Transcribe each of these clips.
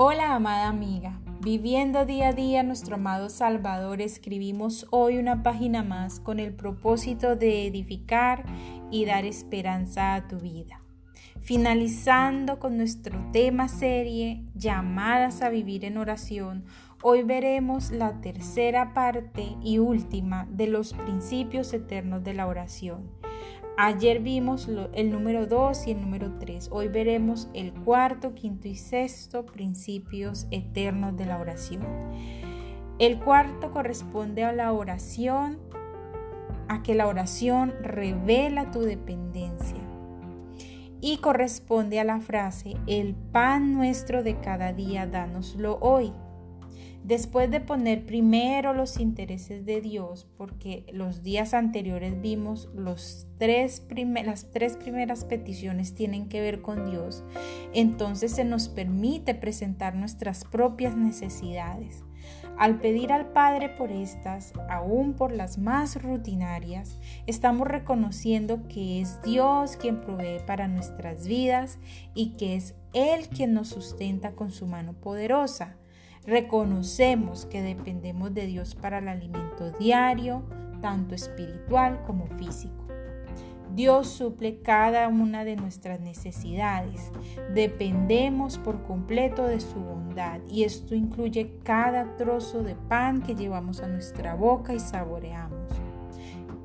Hola amada amiga, viviendo día a día nuestro amado Salvador, escribimos hoy una página más con el propósito de edificar y dar esperanza a tu vida. Finalizando con nuestro tema serie llamadas a vivir en oración, hoy veremos la tercera parte y última de los principios eternos de la oración. Ayer vimos el número 2 y el número 3. Hoy veremos el cuarto, quinto y sexto principios eternos de la oración. El cuarto corresponde a la oración, a que la oración revela tu dependencia. Y corresponde a la frase, el pan nuestro de cada día, dánoslo hoy. Después de poner primero los intereses de Dios, porque los días anteriores vimos las tres primeras peticiones tienen que ver con Dios, entonces se nos permite presentar nuestras propias necesidades. Al pedir al Padre por estas, aún por las más rutinarias, estamos reconociendo que es Dios quien provee para nuestras vidas y que es Él quien nos sustenta con su mano poderosa. Reconocemos que dependemos de Dios para el alimento diario, tanto espiritual como físico. Dios suple cada una de nuestras necesidades. Dependemos por completo de su bondad y esto incluye cada trozo de pan que llevamos a nuestra boca y saboreamos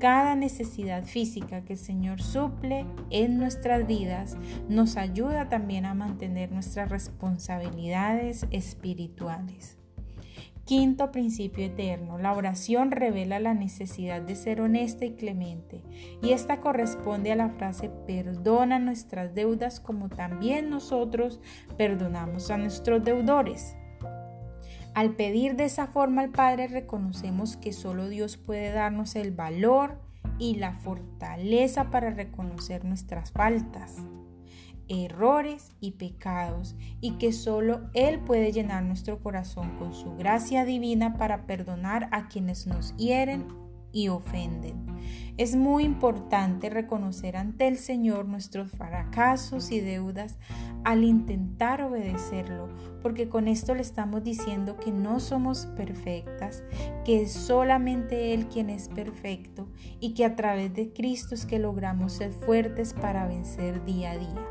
cada necesidad física que el Señor suple en nuestras vidas nos ayuda también a mantener nuestras responsabilidades espirituales. Quinto principio eterno. La oración revela la necesidad de ser honesta y clemente. Y esta corresponde a la frase perdona nuestras deudas como también nosotros perdonamos a nuestros deudores. Al pedir de esa forma al Padre reconocemos que solo Dios puede darnos el valor y la fortaleza para reconocer nuestras faltas, errores y pecados y que solo Él puede llenar nuestro corazón con su gracia divina para perdonar a quienes nos hieren y ofenden. Es muy importante reconocer ante el Señor nuestros fracasos y deudas al intentar obedecerlo, porque con esto le estamos diciendo que no somos perfectas, que es solamente Él quien es perfecto y que a través de Cristo es que logramos ser fuertes para vencer día a día.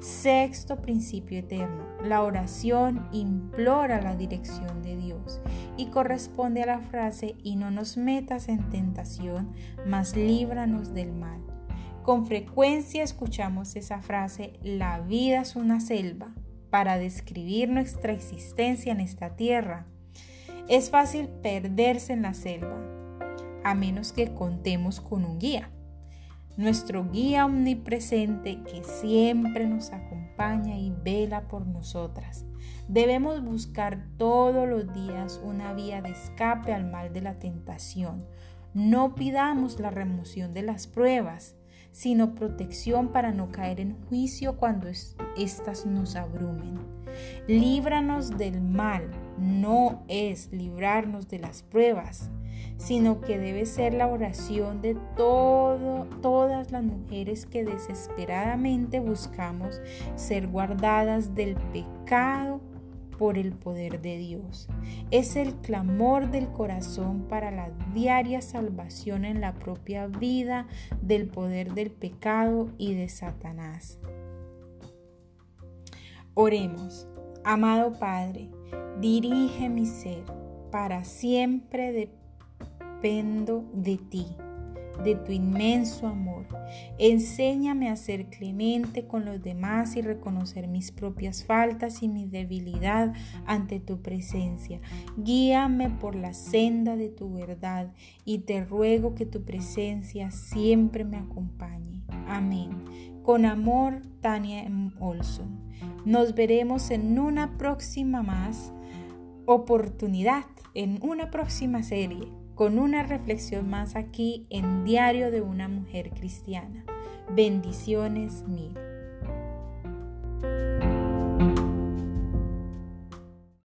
Sexto principio eterno. La oración implora la dirección de Dios y corresponde a la frase y no nos metas en tentación, mas líbranos del mal. Con frecuencia escuchamos esa frase, la vida es una selva, para describir nuestra existencia en esta tierra. Es fácil perderse en la selva, a menos que contemos con un guía nuestro guía omnipresente que siempre nos acompaña y vela por nosotras. Debemos buscar todos los días una vía de escape al mal de la tentación. No pidamos la remoción de las pruebas, sino protección para no caer en juicio cuando éstas nos abrumen. Líbranos del mal, no es librarnos de las pruebas sino que debe ser la oración de todo, todas las mujeres que desesperadamente buscamos ser guardadas del pecado por el poder de Dios. Es el clamor del corazón para la diaria salvación en la propia vida del poder del pecado y de Satanás. Oremos, amado Padre, dirige mi ser para siempre de dependo de ti, de tu inmenso amor. Enséñame a ser clemente con los demás y reconocer mis propias faltas y mi debilidad ante tu presencia. Guíame por la senda de tu verdad y te ruego que tu presencia siempre me acompañe. Amén. Con amor, Tania Olson. Nos veremos en una próxima más oportunidad, en una próxima serie con una reflexión más aquí en Diario de una Mujer Cristiana. Bendiciones mil.